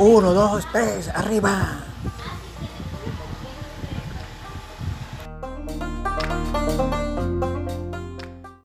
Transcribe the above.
Uno, dos, tres, arriba.